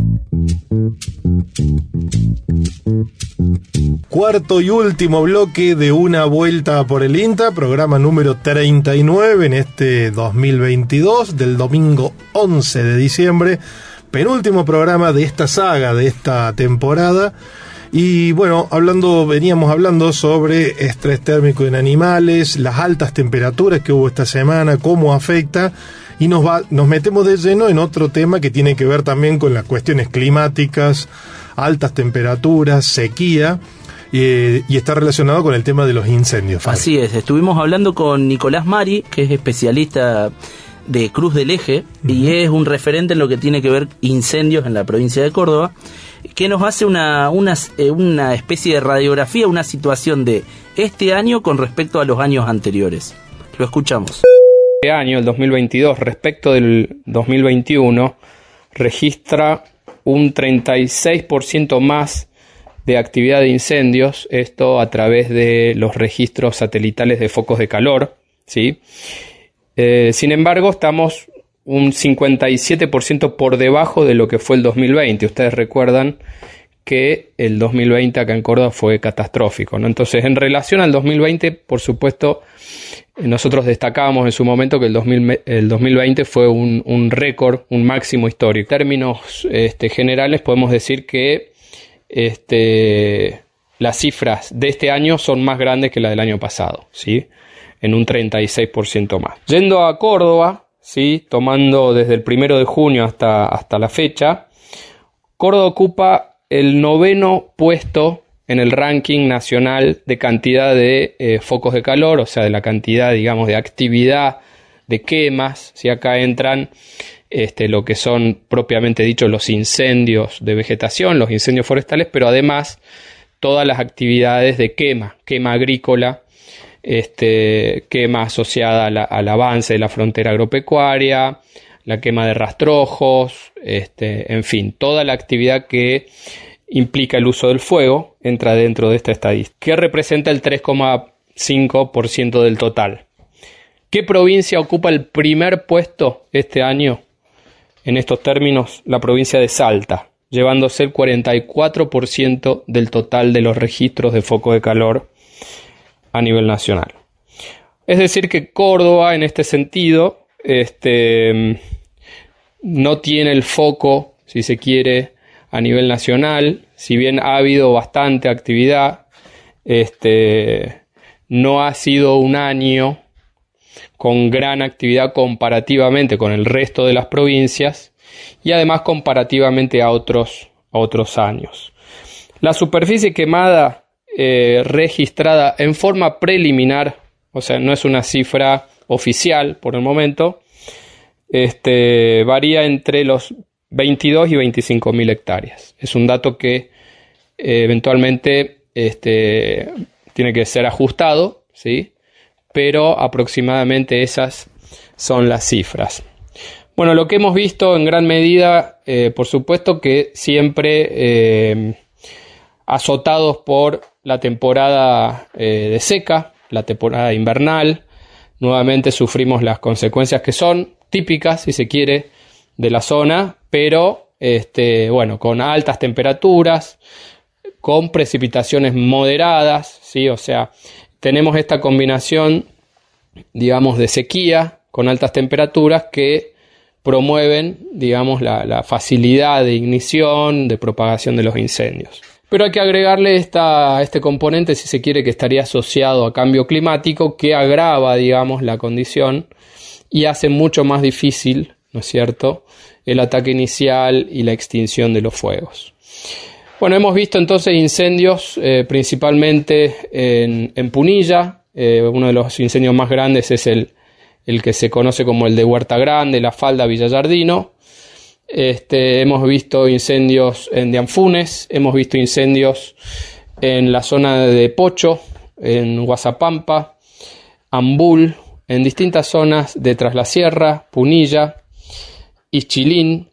Cuarto y último bloque de una vuelta por el INTA, programa número 39 en este 2022 del domingo 11 de diciembre, penúltimo programa de esta saga, de esta temporada. Y bueno, hablando, veníamos hablando sobre estrés térmico en animales, las altas temperaturas que hubo esta semana, cómo afecta, y nos, va, nos metemos de lleno en otro tema que tiene que ver también con las cuestiones climáticas, altas temperaturas, sequía, eh, y está relacionado con el tema de los incendios. Fabio. Así es, estuvimos hablando con Nicolás Mari, que es especialista de Cruz del Eje y es un referente en lo que tiene que ver incendios en la provincia de Córdoba, que nos hace una, una, eh, una especie de radiografía, una situación de este año con respecto a los años anteriores. Lo escuchamos. Este año, el 2022, respecto del 2021, registra un 36% más de actividad de incendios, esto a través de los registros satelitales de focos de calor, ¿sí? Eh, sin embargo, estamos un 57% por debajo de lo que fue el 2020. Ustedes recuerdan que el 2020 acá en Córdoba fue catastrófico, ¿no? Entonces, en relación al 2020, por supuesto, nosotros destacábamos en su momento que el, 2000 el 2020 fue un, un récord, un máximo histórico. En términos este, generales, podemos decir que este, las cifras de este año son más grandes que las del año pasado, ¿sí? En un 36% más. Yendo a Córdoba, ¿sí? Tomando desde el primero de junio hasta, hasta la fecha, Córdoba ocupa el noveno puesto en el ranking nacional de cantidad de eh, focos de calor, o sea, de la cantidad, digamos, de actividad, de quemas, si acá entran este, lo que son propiamente dicho los incendios de vegetación, los incendios forestales, pero además todas las actividades de quema, quema agrícola, este, quema asociada al avance de la frontera agropecuaria, la quema de rastrojos, este, en fin, toda la actividad que implica el uso del fuego entra dentro de esta estadística, que representa el 3,5% del total. ¿Qué provincia ocupa el primer puesto este año? En estos términos, la provincia de Salta, llevándose el 44% del total de los registros de foco de calor a nivel nacional. Es decir, que Córdoba, en este sentido, este, no tiene el foco, si se quiere, a nivel nacional, si bien ha habido bastante actividad, este, no ha sido un año con gran actividad comparativamente con el resto de las provincias y además comparativamente a otros, a otros años. La superficie quemada eh, registrada en forma preliminar, o sea, no es una cifra oficial por el momento, este, varía entre los 22 y 25 mil hectáreas. Es un dato que eh, eventualmente este, tiene que ser ajustado, ¿sí? pero aproximadamente esas son las cifras. Bueno, lo que hemos visto en gran medida, eh, por supuesto que siempre eh, azotados por la temporada de seca, la temporada invernal, nuevamente sufrimos las consecuencias que son típicas, si se quiere, de la zona, pero este, bueno, con altas temperaturas, con precipitaciones moderadas, ¿sí? o sea, tenemos esta combinación, digamos, de sequía con altas temperaturas que promueven, digamos, la, facilidad de ignición, de propagación de los incendios. Pero hay que agregarle esta, este componente, si se quiere, que estaría asociado a cambio climático, que agrava, digamos, la condición y hace mucho más difícil, ¿no es cierto?, el ataque inicial y la extinción de los fuegos. Bueno, hemos visto entonces incendios eh, principalmente en, Punilla. Eh, uno de los incendios más grandes es el, el, que se conoce como el de Huerta Grande, la falda Villallardino. Este, hemos visto incendios en Dianfunes, hemos visto incendios en la zona de Pocho, en Guasapampa, Ambul, en distintas zonas de Tras la Sierra, Punilla, Ischilín,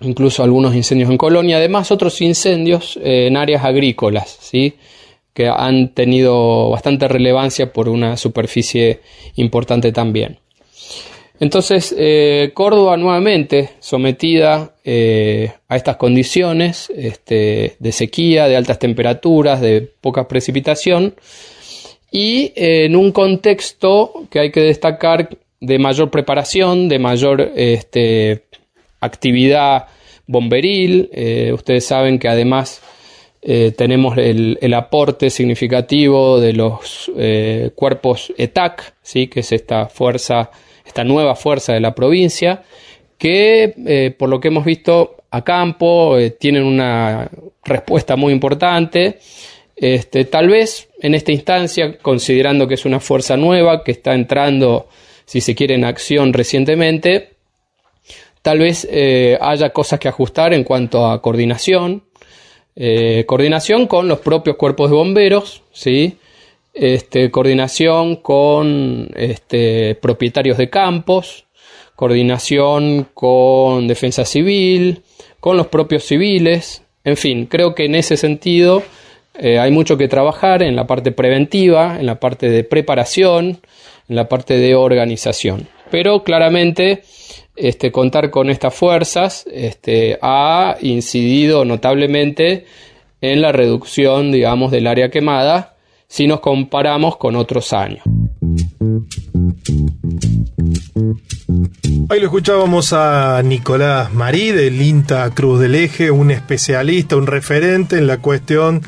incluso algunos incendios en Colonia, además otros incendios eh, en áreas agrícolas, ¿sí? que han tenido bastante relevancia por una superficie importante también. Entonces, eh, Córdoba nuevamente sometida eh, a estas condiciones este, de sequía, de altas temperaturas, de poca precipitación, y en un contexto que hay que destacar de mayor preparación, de mayor este, actividad bomberil. Eh, ustedes saben que además eh, tenemos el, aporte significativo de los eh, cuerpos ETAC, ¿sí? que es esta fuerza, esta nueva fuerza de la provincia, que por lo que hemos visto a campo tienen una respuesta muy importante este, tal vez en esta instancia, considerando que es una fuerza nueva que está entrando, si se quiere, en acción recientemente, tal vez eh, haya cosas que ajustar en cuanto a coordinación, eh, coordinación con los propios cuerpos de bomberos, ¿sí? este, coordinación con este, propietarios de campos, coordinación con defensa civil, con los propios civiles, en fin, creo que en ese sentido eh, hay mucho que trabajar en la parte preventiva, en la parte de preparación, en la parte de organización. Pero claramente este, contar con estas fuerzas este, ha incidido notablemente en la reducción, digamos, del área quemada si nos comparamos con otros años. Hoy lo escuchábamos a Nicolás Marí del INTA Cruz del Eje, un especialista, un referente en la cuestión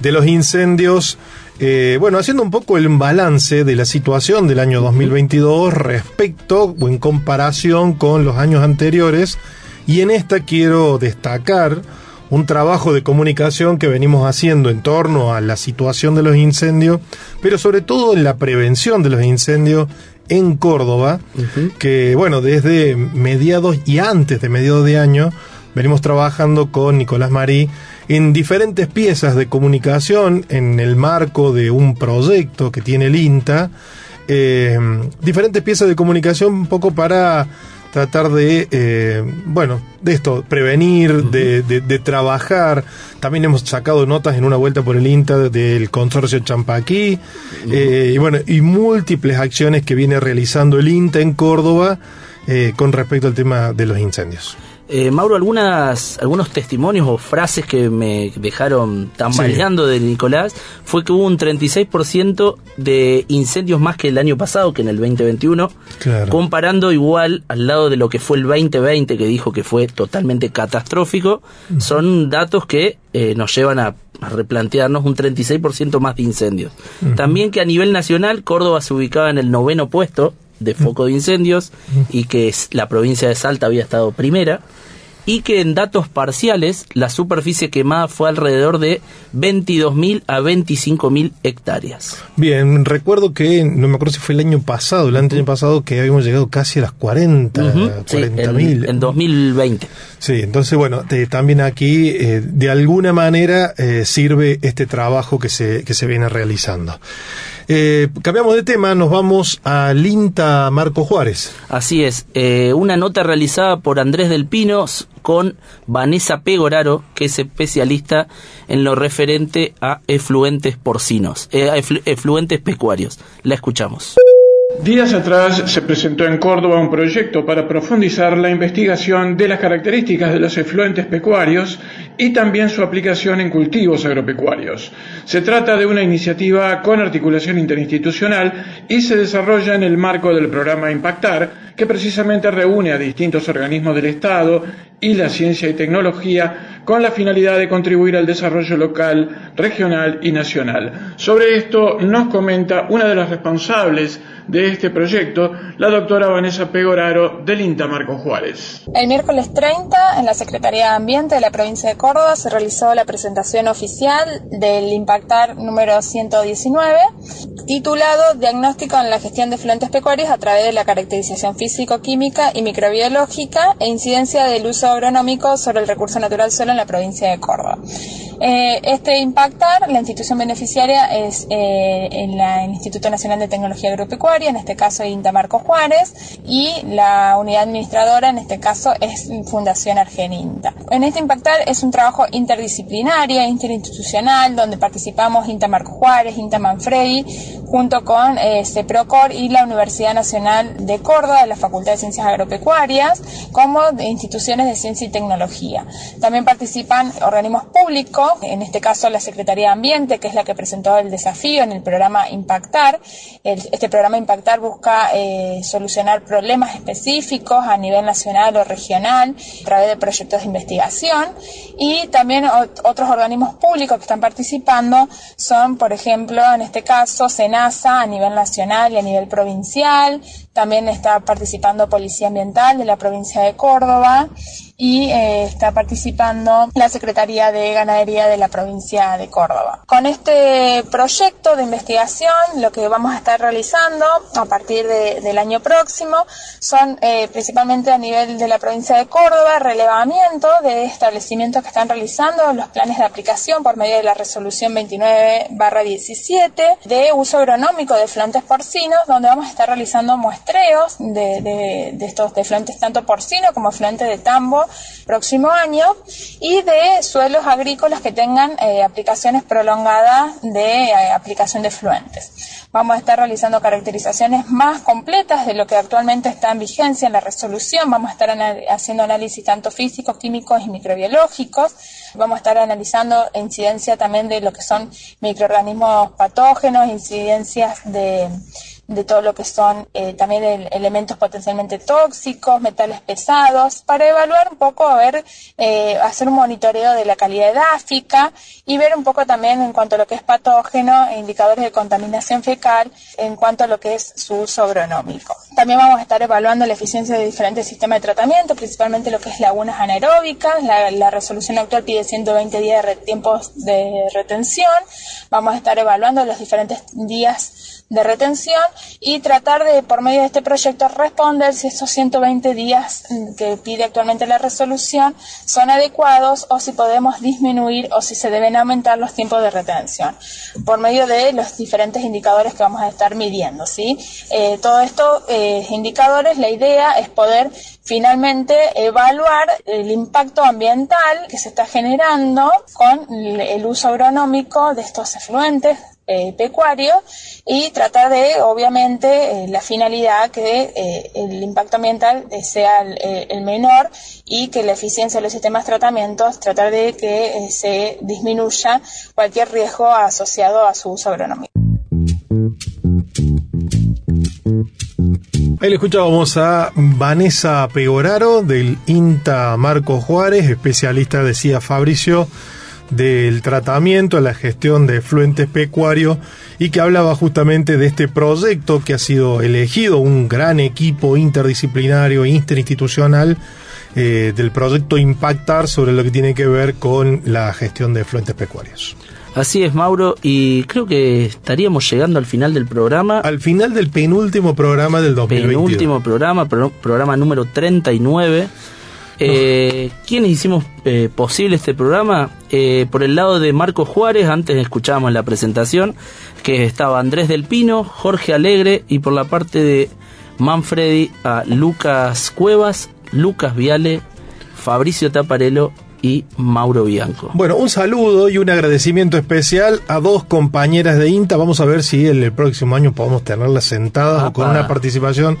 de los incendios. Eh, bueno, haciendo un poco el balance de la situación del año 2022 respecto o en comparación con los años anteriores. Y en esta quiero destacar un trabajo de comunicación que venimos haciendo en torno a la situación de los incendios, pero sobre todo en la prevención de los incendios en Córdoba, que bueno, desde mediados y antes de mediados de año venimos trabajando con Nicolás Marí en diferentes piezas de comunicación en el marco de un proyecto que tiene el INTA, eh, diferentes piezas de comunicación un poco para tratar de, eh, bueno, de esto, prevenir, de, de- de trabajar. También hemos sacado notas en una vuelta por el INTA del consorcio Champaquí, eh, y bueno, y múltiples acciones que viene realizando el INTA en Córdoba eh, con respecto al tema de los incendios. Eh, Mauro, algunas, algunos testimonios o frases que me dejaron tambaleando de Nicolás fue que hubo un 36% de incendios más que el año pasado, que en el 2021, Claro. comparando igual al lado de lo que fue el 2020, que dijo que fue totalmente catastrófico, son datos que eh, nos llevan a, a replantearnos un 36% más de incendios. También que a nivel nacional Córdoba se ubicaba en el noveno puesto de foco de incendios y que la provincia de Salta había estado primera y que en datos parciales la superficie quemada fue alrededor de 22.000 a 25.000 hectáreas. Bien, recuerdo que, no me acuerdo si fue el año pasado, el año pasado, que habíamos llegado casi a las 40, Ujú, sí, 40 en, mil. en 2020. Sí, entonces bueno, te- también aquí eh, de alguna manera eh, sirve este trabajo que se, que se viene realizando. Eh, cambiamos de tema, nos vamos al INTA Marco Juárez. Así es, eh, una nota realizada por Andrés del Pino con Vanessa Pegoraro, que es especialista en lo referente a efluentes porcinos, eh, efluentes pecuarios. La escuchamos. Días atrás se presentó en Córdoba un proyecto para profundizar la investigación de las características de los efluentes pecuarios y también su aplicación en cultivos agropecuarios. Se trata de una iniciativa con articulación interinstitucional y se desarrolla en el marco del programa Impactar, que precisamente reúne a distintos organismos del Estado y la ciencia y tecnología con la finalidad de contribuir al desarrollo local, regional y nacional. Sobre esto nos comenta una de las responsables de este proyecto, la doctora Vanessa Pegoraro del INTA Marco Juárez. El miércoles 30, en la Secretaría de Ambiente de la provincia de Córdoba, se realizó la presentación oficial del Impactar número 119, titulado Diagnóstico en la gestión de fluentes pecuarios a través de la caracterización físico-química y microbiológica e incidencia del uso agronómico sobre el recurso natural suelo en la provincia de Córdoba. Eh, este Impactar, la institución beneficiaria es eh, el Instituto Nacional de Tecnología Agropecuaria, en este caso INTA Marco Juárez, y la unidad administradora, en este caso, es Fundación Argeninta. En este Impactar es un trabajo interdisciplinario, interinstitucional, donde participamos INTA Marco Juárez, INTA Manfredi, junto con eh, CEPROCOR y la Universidad Nacional de Córdoba, de la Facultad de Ciencias Agropecuarias, como instituciones de ciencia y tecnología. También participan organismos públicos, en este caso la Secretaría de Ambiente, que es la que presentó el desafío en el programa Impactar. Este programa Impactar busca eh, solucionar problemas específicos a nivel nacional o regional a través de proyectos de investigación y también ot- otros organismos públicos que están participando son, por ejemplo, en este caso, SENASA a nivel nacional y a nivel provincial, también está participando Policía Ambiental de la provincia de Córdoba y eh, está participando la Secretaría de Ganadería de la provincia de Córdoba. Con este proyecto de investigación, lo que vamos a estar realizando a partir de- del año próximo son eh, principalmente a nivel de la provincia de Córdoba, relevamiento de establecimientos que están realizando los planes de aplicación por medio de la resolución 29-17 de uso agronómico de flantes porcinos, donde vamos a estar realizando muestreos de, de- estos de tanto porcino como flantes de tambo próximo año y de suelos agrícolas que tengan eh, aplicaciones prolongadas de eh, aplicación de fluentes. Vamos a estar realizando caracterizaciones más completas de lo que actualmente está en vigencia en la resolución. Vamos a estar haciendo análisis tanto físicos, químicos y microbiológicos. Vamos a estar analizando incidencia también de lo que son microorganismos patógenos, incidencias de, de todo lo que son eh, también el- elementos potencialmente tóxicos, metales pesados, para evaluar un poco, a ver, eh, hacer un monitoreo de la calidad edáfica y ver un poco también en cuanto a lo que es patógeno e indicadores de contaminación fecal en cuanto a lo que es su uso agronómico. También vamos a estar evaluando la eficiencia de diferentes sistemas de tratamiento, principalmente lo que es lagunas anaeróbicas. La, resolución actual pide 120 días de re- tiempos de retención. Vamos a estar evaluando los diferentes días de retención y tratar de, por medio de este proyecto, responder si esos 120 días mm, que pide actualmente la resolución son adecuados o si podemos disminuir o si se deben aumentar los tiempos de retención por medio de los diferentes indicadores que vamos a estar midiendo. ¿sí? Eh, todo esto, eh, indicadores, la idea es poder finalmente evaluar el impacto ambiental que se está generando con el uso agronómico de estos efluentes eh, pecuarios y tratar de, obviamente, eh, la finalidad que eh, el impacto ambiental eh, sea el, eh, menor y que la eficiencia de los sistemas de tratamientos, tratar de que eh, se disminuya cualquier riesgo asociado a su uso agronómico. Ahí le escuchábamos a Vanessa Pegoraro del INTA Marco Juárez, especialista, decía Fabricio, del tratamiento, la gestión de efluentes pecuarios y que hablaba justamente de este proyecto que ha sido elegido, un gran equipo interdisciplinario, interinstitucional, eh, del proyecto Impactar sobre lo que tiene que ver con la gestión de efluentes pecuarios. Así es, Mauro, y creo que estaríamos llegando al final del programa. Al final del penúltimo programa del 2022. Penúltimo programa, pro- programa número 39. Eh, ¿Quiénes hicimos eh, posible este programa? Eh, por el lado de Marco Juárez, antes escuchábamos la presentación, que estaba Andrés del Pino, Jorge Alegre, y por la parte de Manfredi a Lucas Cuevas, Lucas Viale, Fabricio Taparello y Mauro Bianco. Bueno, un saludo y un agradecimiento especial a dos compañeras de INTA. Vamos a ver si el, el próximo año podemos tenerlas sentadas o con una participación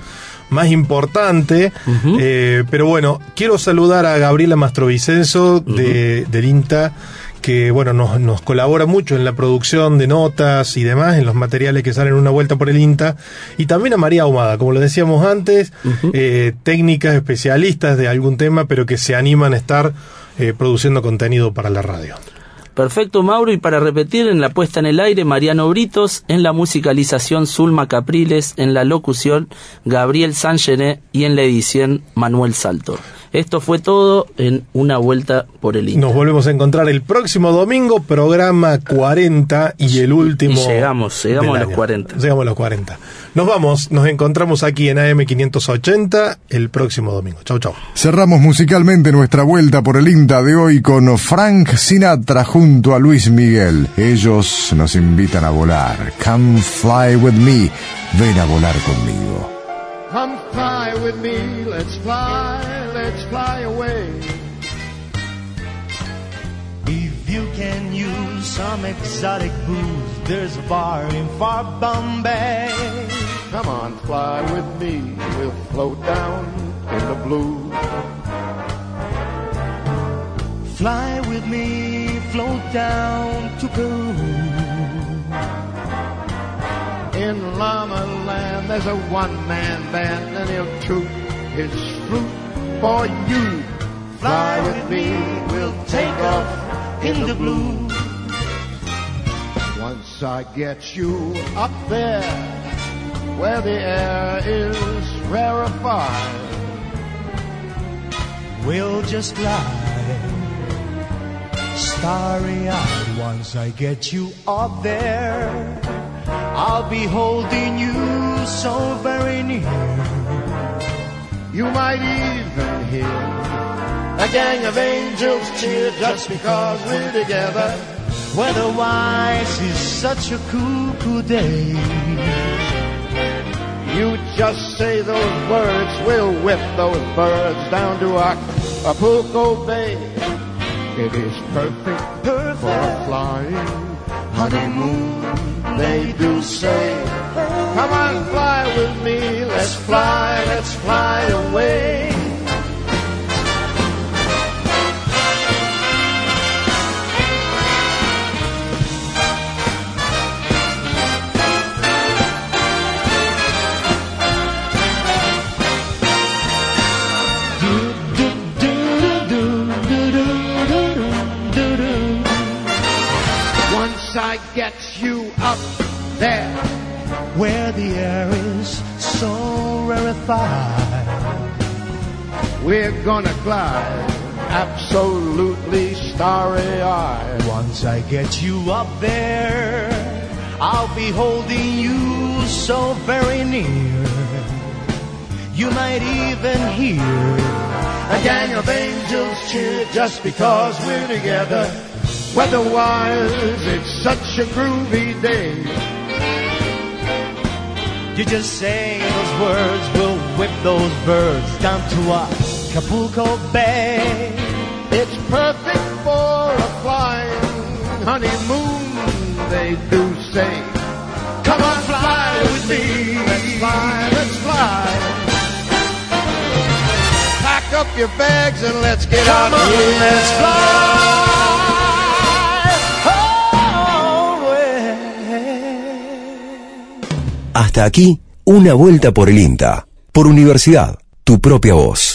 más importante. Eh, pero bueno, quiero saludar a Gabriela Mastrovicenzo de, del INTA que bueno nos, nos colabora mucho en la producción de notas y demás, en los materiales que salen una vuelta por el INTA, y también a María Ahumada, como lo decíamos antes, eh, técnicas especialistas de algún tema, pero que se animan a estar eh, produciendo contenido para la radio. Perfecto, Mauro. Y para repetir, en la puesta en el aire, Mariano Britos, en la musicalización, Zulma Capriles, en la locución, Gabriel Sanchené y en la edición, Manuel Salto. Esto fue todo en una vuelta por el Inter. Nos volvemos a encontrar el próximo domingo, programa 40 y el último. Y llegamos, llegamos a los año. 40. Llegamos a los 40. Nos vamos, nos encontramos aquí en AM580 el próximo domingo. Chau, chau. Cerramos musicalmente nuestra vuelta por el INTA de hoy con Frank Sinatra junto a Luis Miguel. Ellos nos invitan a volar. Come fly with me. Ven a volar conmigo. Come fly with me, let's fly, let's fly away. If you can use some exotic booze, there's a bar in far Bombay. Come on, fly with me, we'll float down in the blue. Fly with me, float down to Peru. In Llama Land, there's a one-man band, and he'll toot his flute for you. Fly with me, we'll take off in the blue. Once I get you up there, where the air is rarefied, We'll just glide, starry eyed. Once I get you up there, I'll be holding you so very near. you might even hear a gang of angels cheer just because we're together. Weather-wise is such a cool, cool day. You just say those words, we'll whip those birds down to Acapulco Bay. It is perfect, for a flying honeymoon, they do say. Come on, fly with me, let's fly, let's fly away. There, Where the air is so rarefied. We're gonna glide absolutely starry eyed. Once I get you up there, I'll be holding you so very near. You might even hear A gang of angels cheer just because we're together. Weather-wise, it's such a groovy day. You just say those words, we'll whip those birds down to Acapulco Bay. It's perfect for a flying honeymoon, they do say. Come on, fly with me. Let's fly, let's fly. Pack up your bags and let's get Come out on, of here. let's Hasta aquí, una vuelta por el INTA. Por universidad, tu propia voz.